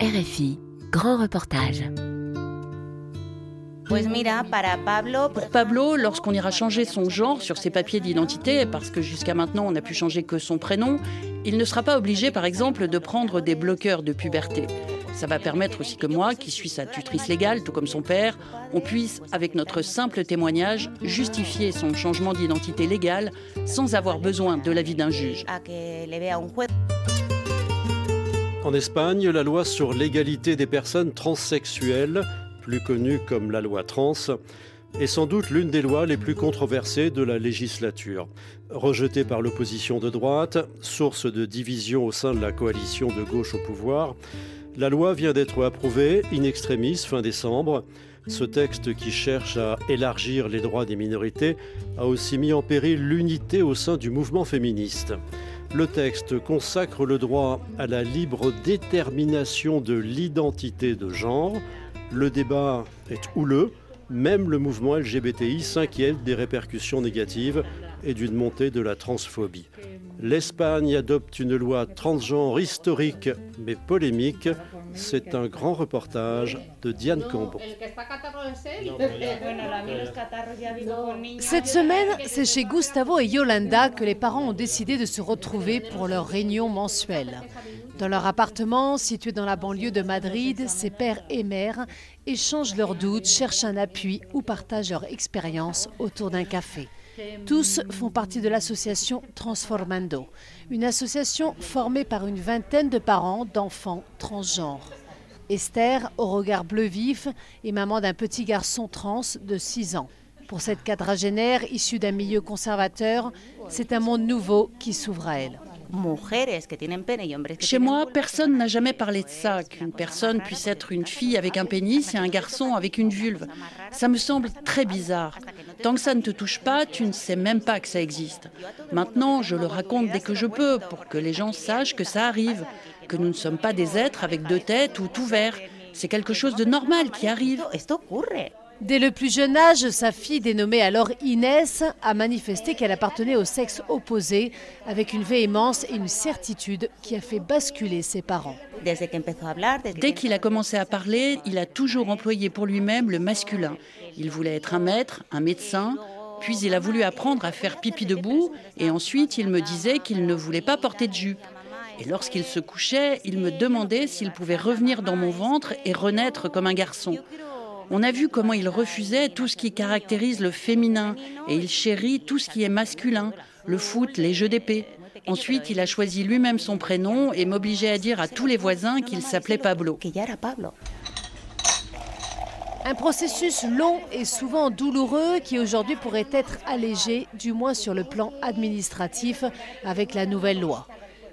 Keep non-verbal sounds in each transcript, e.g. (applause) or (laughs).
RFI, grand reportage. Pour Pablo, lorsqu'on ira changer son genre sur ses papiers d'identité, parce que jusqu'à maintenant on n'a pu changer que son prénom, il ne sera pas obligé par exemple de prendre des bloqueurs de puberté. Ça va permettre aussi que moi, qui suis sa tutrice légale, tout comme son père, on puisse, avec notre simple témoignage, justifier son changement d'identité légale sans avoir besoin de l'avis d'un juge. En Espagne, la loi sur l'égalité des personnes transsexuelles, plus connue comme la loi trans, est sans doute l'une des lois les plus controversées de la législature. Rejetée par l'opposition de droite, source de division au sein de la coalition de gauche au pouvoir, la loi vient d'être approuvée in extremis fin décembre. Ce texte qui cherche à élargir les droits des minorités a aussi mis en péril l'unité au sein du mouvement féministe. Le texte consacre le droit à la libre détermination de l'identité de genre. Le débat est houleux. Même le mouvement LGBTI s'inquiète des répercussions négatives et d'une montée de la transphobie. L'Espagne adopte une loi transgenre historique mais polémique. C'est un grand reportage de Diane Cambon. Cette semaine, c'est chez Gustavo et Yolanda que les parents ont décidé de se retrouver pour leur réunion mensuelle. Dans leur appartement, situé dans la banlieue de Madrid, ces pères et mères échangent leurs doutes, cherchent un appui ou partagent leur expérience autour d'un café. Tous font partie de l'association Transformando, une association formée par une vingtaine de parents d'enfants transgenres. Esther, au regard bleu vif, est maman d'un petit garçon trans de 6 ans. Pour cette quadragénaire issue d'un milieu conservateur, c'est un monde nouveau qui s'ouvre à elle. Chez moi, personne n'a jamais parlé de ça, qu'une personne puisse être une fille avec un pénis et un garçon avec une vulve. Ça me semble très bizarre. Tant que ça ne te touche pas, tu ne sais même pas que ça existe. Maintenant, je le raconte dès que je peux pour que les gens sachent que ça arrive, que nous ne sommes pas des êtres avec deux têtes ou tout vert. C'est quelque chose de normal qui arrive. Dès le plus jeune âge, sa fille, dénommée alors Inès, a manifesté qu'elle appartenait au sexe opposé avec une véhémence et une certitude qui a fait basculer ses parents. Dès qu'il a commencé à parler, il a toujours employé pour lui-même le masculin. Il voulait être un maître, un médecin, puis il a voulu apprendre à faire pipi debout et ensuite il me disait qu'il ne voulait pas porter de jupe. Et lorsqu'il se couchait, il me demandait s'il pouvait revenir dans mon ventre et renaître comme un garçon. On a vu comment il refusait tout ce qui caractérise le féminin et il chérit tout ce qui est masculin, le foot, les jeux d'épée. Ensuite, il a choisi lui-même son prénom et m'obligeait à dire à tous les voisins qu'il s'appelait Pablo. Un processus long et souvent douloureux qui aujourd'hui pourrait être allégé, du moins sur le plan administratif, avec la nouvelle loi.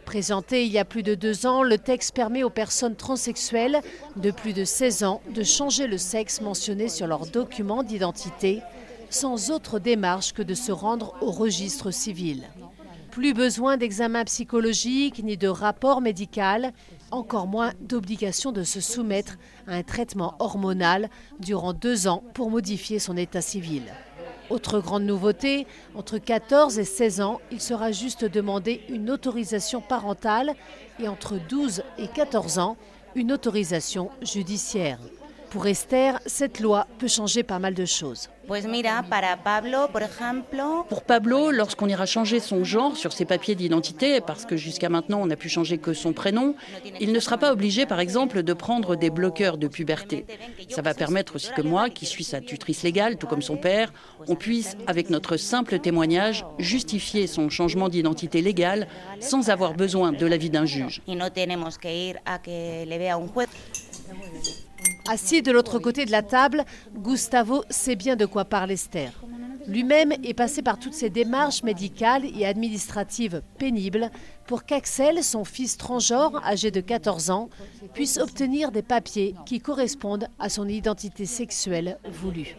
Présenté il y a plus de deux ans, le texte permet aux personnes transsexuelles de plus de 16 ans de changer le sexe mentionné sur leur document d'identité sans autre démarche que de se rendre au registre civil. Plus besoin d'examen psychologique ni de rapport médical, encore moins d'obligation de se soumettre à un traitement hormonal durant deux ans pour modifier son état civil. Autre grande nouveauté, entre 14 et 16 ans, il sera juste demandé une autorisation parentale et entre 12 et 14 ans, une autorisation judiciaire. Pour Esther, cette loi peut changer pas mal de choses. Pour Pablo, lorsqu'on ira changer son genre sur ses papiers d'identité, parce que jusqu'à maintenant on n'a pu changer que son prénom, il ne sera pas obligé, par exemple, de prendre des bloqueurs de puberté. Ça va permettre aussi que moi, qui suis sa tutrice légale, tout comme son père, on puisse, avec notre simple témoignage, justifier son changement d'identité légale sans avoir besoin de l'avis d'un juge. Assis de l'autre côté de la table, Gustavo sait bien de quoi parle Esther. Lui-même est passé par toutes ces démarches médicales et administratives pénibles pour qu'Axel, son fils transgenre âgé de 14 ans, puisse obtenir des papiers qui correspondent à son identité sexuelle voulue.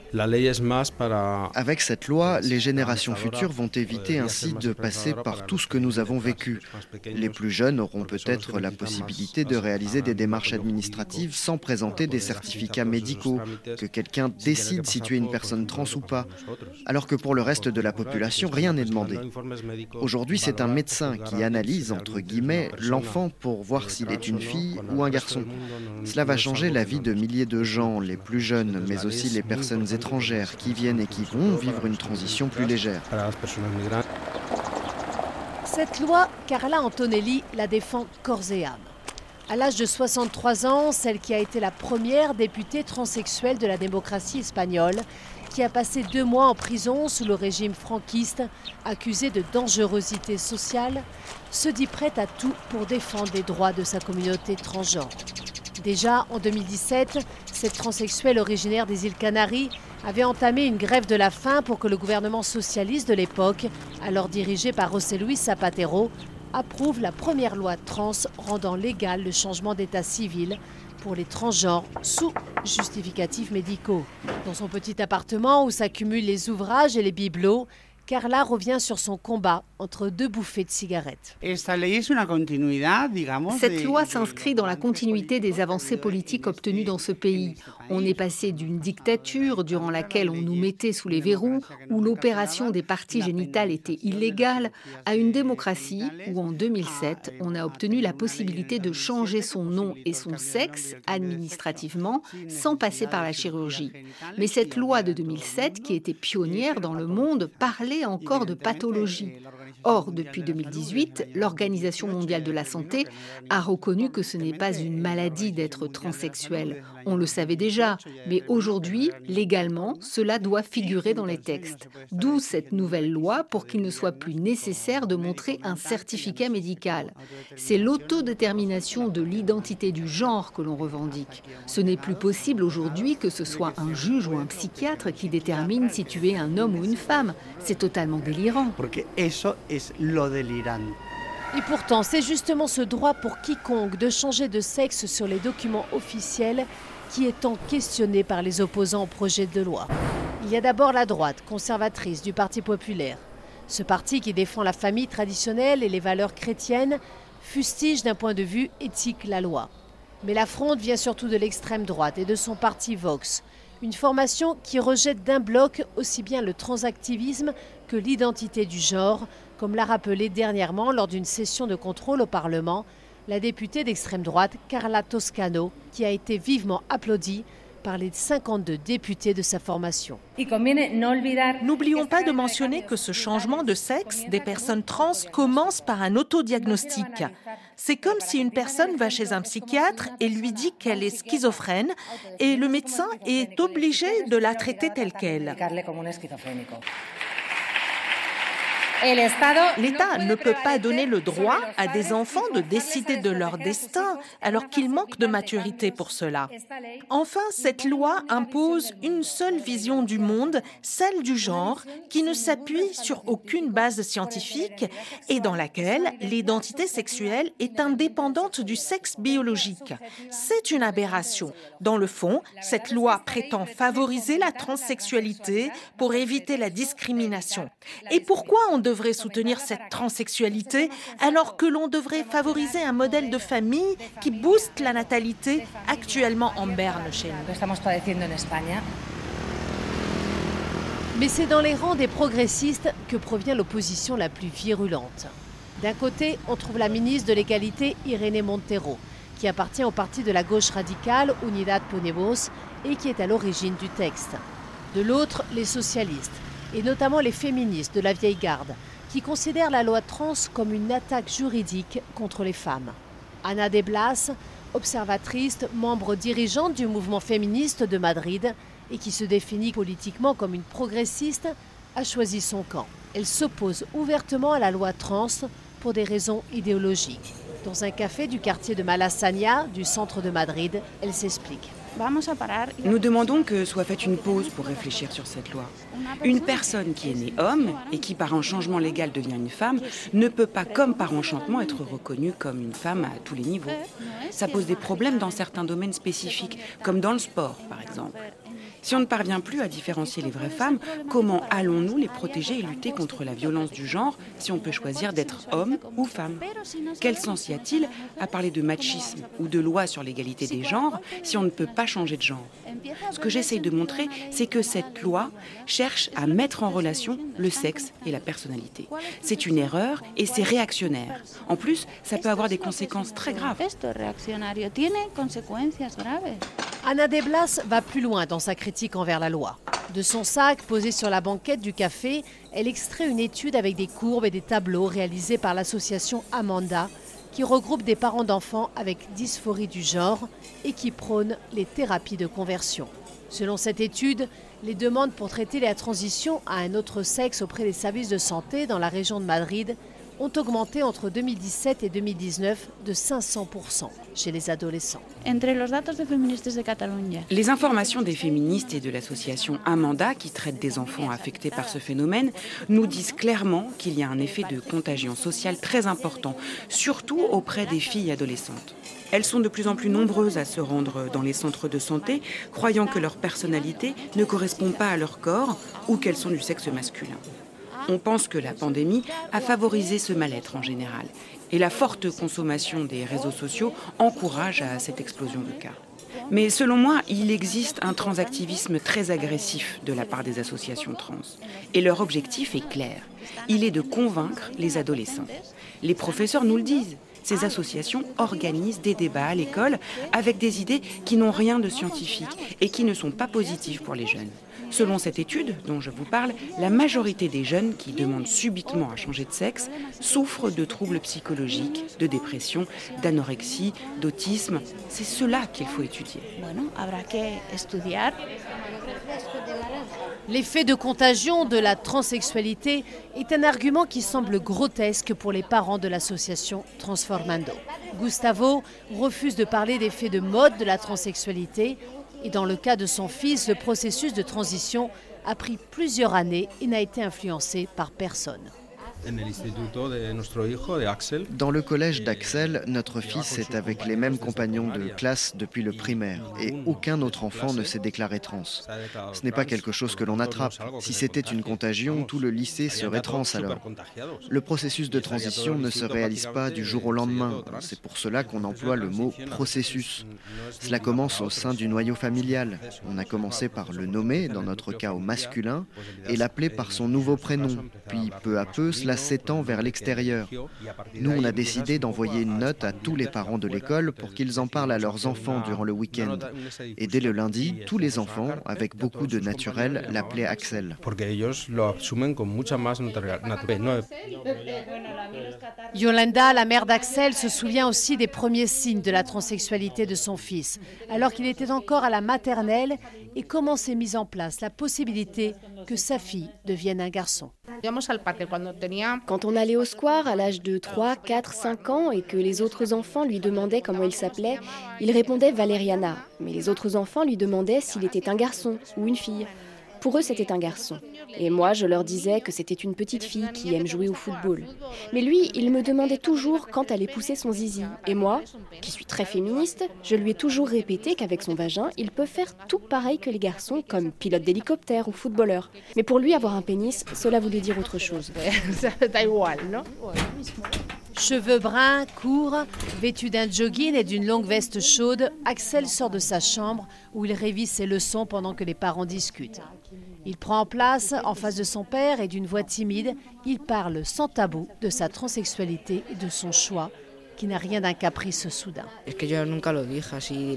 Avec cette loi, les générations futures vont éviter ainsi de passer par tout ce que nous avons vécu. Les plus jeunes auront peut-être la possibilité de réaliser des démarches administratives sans présenter des certificats médicaux, que quelqu'un décide si tu es une personne trans ou pas, alors que pour le reste de la population, rien n'est demandé. Aujourd'hui, c'est un médecin qui analyse entre guillemets, l'enfant pour voir s'il est une fille ou un garçon. Cela va changer la vie de milliers de gens, les plus jeunes, mais aussi les personnes étrangères qui viennent et qui vont vivre une transition plus légère. Cette loi, Carla Antonelli la défend corps et âme. À l'âge de 63 ans, celle qui a été la première députée transsexuelle de la démocratie espagnole, qui a passé deux mois en prison sous le régime franquiste, accusée de dangerosité sociale, se dit prête à tout pour défendre les droits de sa communauté transgenre. Déjà en 2017, cette transsexuelle originaire des îles Canaries avait entamé une grève de la faim pour que le gouvernement socialiste de l'époque, alors dirigé par José Luis Zapatero, approuve la première loi trans rendant légal le changement d'état civil pour les transgenres sous justificatifs médicaux. Dans son petit appartement où s'accumulent les ouvrages et les bibelots, Carla revient sur son combat entre deux bouffées de cigarettes. Cette loi s'inscrit dans la continuité des avancées politiques obtenues dans ce pays. On est passé d'une dictature durant laquelle on nous mettait sous les verrous, où l'opération des parties génitales était illégale, à une démocratie où en 2007, on a obtenu la possibilité de changer son nom et son sexe administrativement sans passer par la chirurgie. Mais cette loi de 2007, qui était pionnière dans le monde, parlait encore de pathologie. Or, depuis 2018, l'Organisation mondiale de la santé a reconnu que ce n'est pas une maladie d'être transsexuel. On le savait déjà, mais aujourd'hui, légalement, cela doit figurer dans les textes. D'où cette nouvelle loi pour qu'il ne soit plus nécessaire de montrer un certificat médical. C'est l'autodétermination de l'identité du genre que l'on revendique. Ce n'est plus possible aujourd'hui que ce soit un juge ou un psychiatre qui détermine si tu es un homme ou une femme. C'est totalement délirant. Et pourtant, c'est justement ce droit pour quiconque de changer de sexe sur les documents officiels qui est tant questionné par les opposants au projet de loi. Il y a d'abord la droite conservatrice du Parti populaire. Ce parti qui défend la famille traditionnelle et les valeurs chrétiennes fustige d'un point de vue éthique la loi. Mais l'affronte vient surtout de l'extrême droite et de son parti Vox, une formation qui rejette d'un bloc aussi bien le transactivisme que l'identité du genre, comme l'a rappelé dernièrement lors d'une session de contrôle au Parlement la députée d'extrême droite Carla Toscano, qui a été vivement applaudie par les 52 députés de sa formation. N'oublions pas de mentionner que ce changement de sexe des personnes trans commence par un autodiagnostic. C'est comme si une personne va chez un psychiatre et lui dit qu'elle est schizophrène et le médecin est obligé de la traiter telle qu'elle. L'État ne peut pas donner le droit à des enfants de décider de leur destin alors qu'ils manquent de maturité pour cela. Enfin, cette loi impose une seule vision du monde, celle du genre, qui ne s'appuie sur aucune base scientifique et dans laquelle l'identité sexuelle est indépendante du sexe biologique. C'est une aberration. Dans le fond, cette loi prétend favoriser la transsexualité pour éviter la discrimination. Et pourquoi on devrait soutenir cette transsexualité alors que l'on devrait favoriser un modèle de famille qui booste la natalité actuellement en berne chez nous. Mais c'est dans les rangs des progressistes que provient l'opposition la plus virulente. D'un côté, on trouve la ministre de l'Égalité, Irénée Montero, qui appartient au parti de la gauche radicale, Unidad Ponemos, et qui est à l'origine du texte. De l'autre, les socialistes, et notamment les féministes de la vieille garde, qui considèrent la loi trans comme une attaque juridique contre les femmes. Anna De Blas, observatrice, membre dirigeante du mouvement féministe de Madrid et qui se définit politiquement comme une progressiste, a choisi son camp. Elle s'oppose ouvertement à la loi trans pour des raisons idéologiques. Dans un café du quartier de Malasaña, du centre de Madrid, elle s'explique. Nous demandons que soit faite une pause pour réfléchir sur cette loi. Une personne qui est née homme et qui par un changement légal devient une femme ne peut pas, comme par enchantement, être reconnue comme une femme à tous les niveaux. Ça pose des problèmes dans certains domaines spécifiques, comme dans le sport par exemple. Si on ne parvient plus à différencier les vraies femmes, comment allons-nous les protéger et lutter contre la violence du genre si on peut choisir d'être homme ou femme? Quel sens y a-t-il à parler de machisme ou de loi sur l'égalité des genres si on ne peut pas changer de genre? Ce que j'essaye de montrer, c'est que cette loi cherche à mettre en relation le sexe et la personnalité. C'est une erreur et c'est réactionnaire. En plus, ça peut avoir des conséquences très graves. Anna Deblas va plus loin dans sa critique envers la loi. De son sac posé sur la banquette du café, elle extrait une étude avec des courbes et des tableaux réalisés par l'association Amanda, qui regroupe des parents d'enfants avec dysphorie du genre et qui prône les thérapies de conversion. Selon cette étude, les demandes pour traiter la transition à un autre sexe auprès des services de santé dans la région de Madrid ont augmenté entre 2017 et 2019 de 500% chez les adolescents. Les informations des féministes et de l'association Amanda, qui traite des enfants affectés par ce phénomène, nous disent clairement qu'il y a un effet de contagion sociale très important, surtout auprès des filles adolescentes. Elles sont de plus en plus nombreuses à se rendre dans les centres de santé, croyant que leur personnalité ne correspond pas à leur corps ou qu'elles sont du sexe masculin. On pense que la pandémie a favorisé ce mal-être en général. Et la forte consommation des réseaux sociaux encourage à cette explosion de cas. Mais selon moi, il existe un transactivisme très agressif de la part des associations trans. Et leur objectif est clair. Il est de convaincre les adolescents. Les professeurs nous le disent. Ces associations organisent des débats à l'école avec des idées qui n'ont rien de scientifique et qui ne sont pas positives pour les jeunes. Selon cette étude dont je vous parle, la majorité des jeunes qui demandent subitement à changer de sexe souffrent de troubles psychologiques, de dépression, d'anorexie, d'autisme. C'est cela qu'il faut étudier. L'effet de contagion de la transsexualité est un argument qui semble grotesque pour les parents de l'association Transformando. Gustavo refuse de parler d'effets de mode de la transsexualité et dans le cas de son fils, le processus de transition a pris plusieurs années et n'a été influencé par personne. Dans le collège d'Axel, notre fils est avec les mêmes compagnons de classe depuis le primaire et aucun autre enfant ne s'est déclaré trans. Ce n'est pas quelque chose que l'on attrape. Si c'était une contagion, tout le lycée serait trans alors. Le processus de transition ne se réalise pas du jour au lendemain. C'est pour cela qu'on emploie le mot processus. Cela commence au sein du noyau familial. On a commencé par le nommer, dans notre cas au masculin, et l'appeler par son nouveau prénom. Puis peu à peu, cela s'étend vers l'extérieur. Nous, on a décidé d'envoyer une note à tous les parents de l'école pour qu'ils en parlent à leurs enfants durant le week-end. Et dès le lundi, tous les enfants, avec beaucoup de naturel, l'appelaient Axel. Yolanda, la mère d'Axel, se souvient aussi des premiers signes de la transsexualité de son fils, alors qu'il était encore à la maternelle, et comment s'est mise en place la possibilité que sa fille devienne un garçon? Quand on allait au square à l'âge de 3, 4, 5 ans et que les autres enfants lui demandaient comment il s'appelait, il répondait Valeriana. Mais les autres enfants lui demandaient s'il était un garçon ou une fille. Pour eux, c'était un garçon. Et moi, je leur disais que c'était une petite fille qui aime jouer au football. Mais lui, il me demandait toujours quand allait pousser son zizi. Et moi, qui suis très féministe, je lui ai toujours répété qu'avec son vagin, il peut faire tout pareil que les garçons, comme pilote d'hélicoptère ou footballeur. Mais pour lui, avoir un pénis, cela voulait dire autre chose. (laughs) Cheveux bruns, courts, vêtu d'un jogging et d'une longue veste chaude, Axel sort de sa chambre où il révise ses leçons pendant que les parents discutent. Il prend place en face de son père et d'une voix timide, il parle sans tabou de sa transsexualité et de son choix qui n'a rien d'un caprice soudain.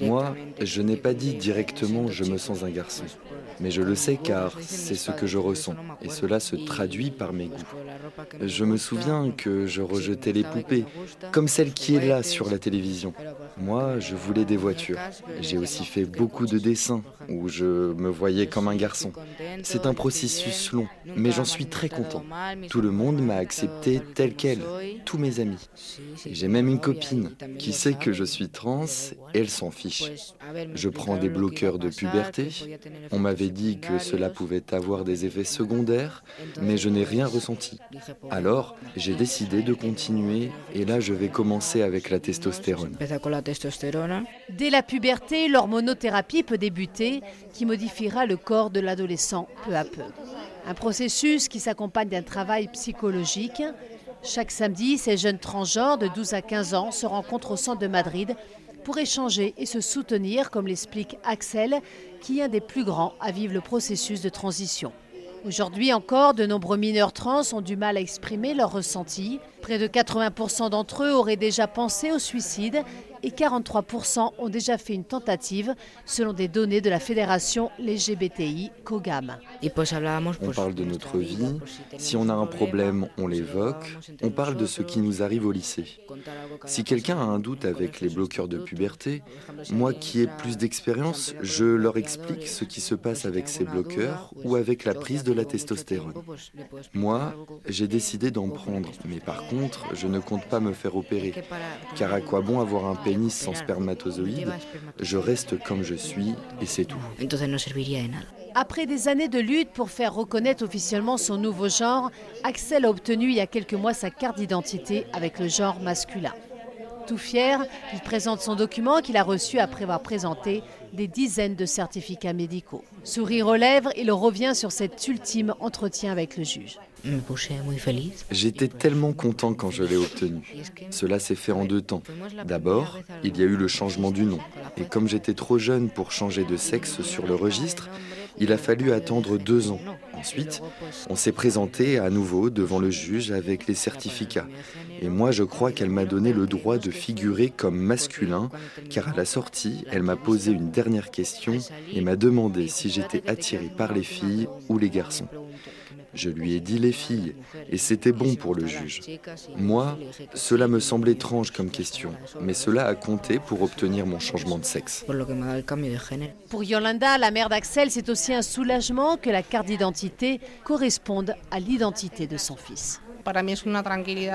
Moi, je n'ai pas dit directement je me sens un garçon, mais je le sais car c'est ce que je ressens et cela se traduit par mes goûts. Je me souviens que je rejetais les poupées, comme celle qui est là sur la télévision. Moi, je voulais des voitures. J'ai aussi fait beaucoup de dessins où je me voyais comme un garçon. C'est un processus long, mais j'en suis très content. Tout le monde m'a accepté tel quel, tous mes amis. J'ai même une copine qui sait que je suis trans elle s'en fiche. Je prends des bloqueurs de puberté. On m'avait dit que cela pouvait avoir des effets secondaires, mais je n'ai rien ressenti. Alors, j'ai décidé de continuer et là, je vais commencer avec la testostérone. Dès la puberté, l'hormonothérapie peut débuter, qui modifiera le corps de l'adolescent peu à peu. Un processus qui s'accompagne d'un travail psychologique. Chaque samedi, ces jeunes transgenres de 12 à 15 ans se rencontrent au centre de Madrid pour échanger et se soutenir, comme l'explique Axel, qui est un des plus grands à vivre le processus de transition. Aujourd'hui encore, de nombreux mineurs trans ont du mal à exprimer leurs ressentis. Près de 80% d'entre eux auraient déjà pensé au suicide et 43% ont déjà fait une tentative, selon des données de la fédération LGBTI COGAM. On parle de notre vie, si on a un problème, on l'évoque, on parle de ce qui nous arrive au lycée. Si quelqu'un a un doute avec les bloqueurs de puberté, moi qui ai plus d'expérience, je leur explique ce qui se passe avec ces bloqueurs ou avec la prise de la testostérone. Moi, j'ai décidé d'en prendre, mais par contre, je ne compte pas me faire opérer, car à quoi bon avoir un pénis sans spermatozoïdes Je reste comme je suis et c'est tout. Après des années de lutte pour faire reconnaître officiellement son nouveau genre, Axel a obtenu il y a quelques mois sa carte d'identité avec le genre masculin. Tout fier, il présente son document qu'il a reçu après avoir présenté des dizaines de certificats médicaux. Sourire aux lèvres, il revient sur cet ultime entretien avec le juge. J'étais tellement content quand je l'ai obtenu. Cela s'est fait en deux temps. D'abord, il y a eu le changement du nom. Et comme j'étais trop jeune pour changer de sexe sur le registre, il a fallu attendre deux ans. Ensuite, on s'est présenté à nouveau devant le juge avec les certificats. Et moi, je crois qu'elle m'a donné le droit de figurer comme masculin, car à la sortie, elle m'a posé une dernière question et m'a demandé si j'étais attiré par les filles ou les garçons. Je lui ai dit les filles, et c'était bon pour le juge. Moi, cela me semble étrange comme question, mais cela a compté pour obtenir mon changement de sexe. Pour Yolanda, la mère d'Axel, c'est aussi un soulagement que la carte d'identité corresponde à l'identité de son fils.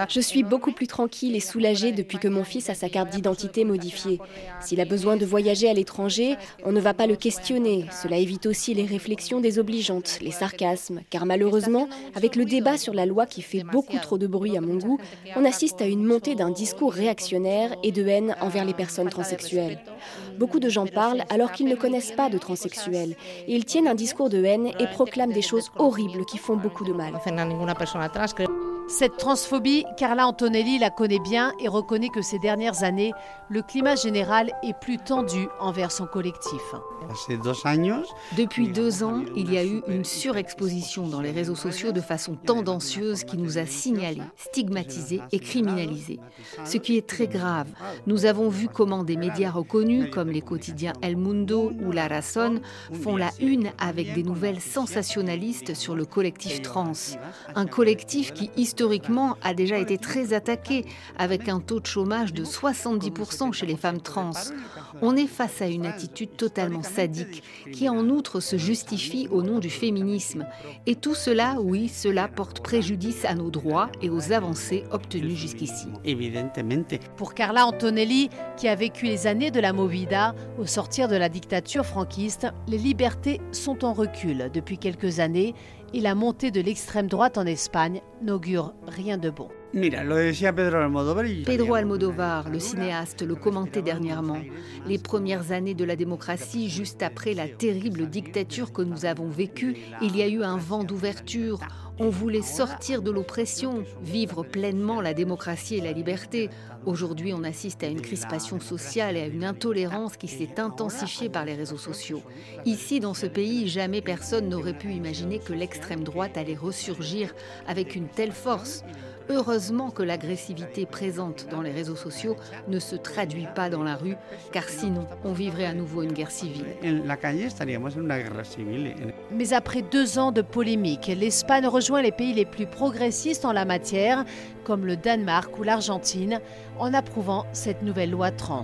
Je suis beaucoup plus tranquille et soulagée depuis que mon fils a sa carte d'identité modifiée. S'il a besoin de voyager à l'étranger, on ne va pas le questionner. Cela évite aussi les réflexions désobligeantes, les sarcasmes, car malheureusement, avec le débat sur la loi qui fait beaucoup trop de bruit à mon goût, on assiste à une montée d'un discours réactionnaire et de haine envers les personnes transsexuelles. Beaucoup de gens parlent alors qu'ils ne connaissent pas de transsexuels. ils tiennent un discours de haine et proclament des choses horribles qui font beaucoup de mal. Cette transphobie, Carla Antonelli la connaît bien et reconnaît que ces dernières années, le climat général est plus tendu envers son collectif. Depuis deux ans, il y a eu une surexposition dans les réseaux sociaux de façon tendancieuse qui nous a signalés, stigmatisés et criminalisés. Ce qui est très grave. Nous avons vu comment des médias reconnus comme les quotidiens El Mundo ou La Razón font la une avec des nouvelles sensationnalistes sur le collectif trans. Un collectif qui, historiquement, a déjà été très attaqué, avec un taux de chômage de 70% chez les femmes trans. On est face à une attitude totalement sadique, qui en outre se justifie au nom du féminisme. Et tout cela, oui, cela porte préjudice à nos droits et aux avancées obtenues jusqu'ici. Pour Carla Antonelli, qui a vécu les années de la Movida, au sortir de la dictature franquiste, les libertés sont en recul depuis quelques années et la montée de l'extrême droite en Espagne n'augure rien de bon. Pedro Almodovar, le cinéaste, le commentait dernièrement. Les premières années de la démocratie, juste après la terrible dictature que nous avons vécue, il y a eu un vent d'ouverture. On voulait sortir de l'oppression, vivre pleinement la démocratie et la liberté. Aujourd'hui, on assiste à une crispation sociale et à une intolérance qui s'est intensifiée par les réseaux sociaux. Ici, dans ce pays, jamais personne n'aurait pu imaginer que l'extrême droite allait ressurgir avec une telle force. Heureusement que l'agressivité présente dans les réseaux sociaux ne se traduit pas dans la rue, car sinon on vivrait à nouveau une guerre civile. Mais après deux ans de polémique, l'Espagne rejoint les pays les plus progressistes en la matière, comme le Danemark ou l'Argentine, en approuvant cette nouvelle loi trans.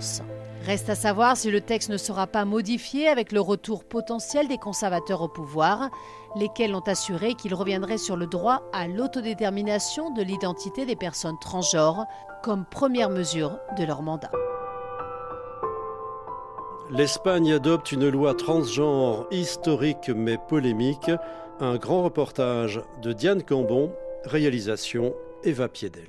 Reste à savoir si le texte ne sera pas modifié avec le retour potentiel des conservateurs au pouvoir, lesquels ont assuré qu'ils reviendraient sur le droit à l'autodétermination de l'identité des personnes transgenres comme première mesure de leur mandat. L'Espagne adopte une loi transgenre historique mais polémique. Un grand reportage de Diane Cambon, réalisation Eva Piedel.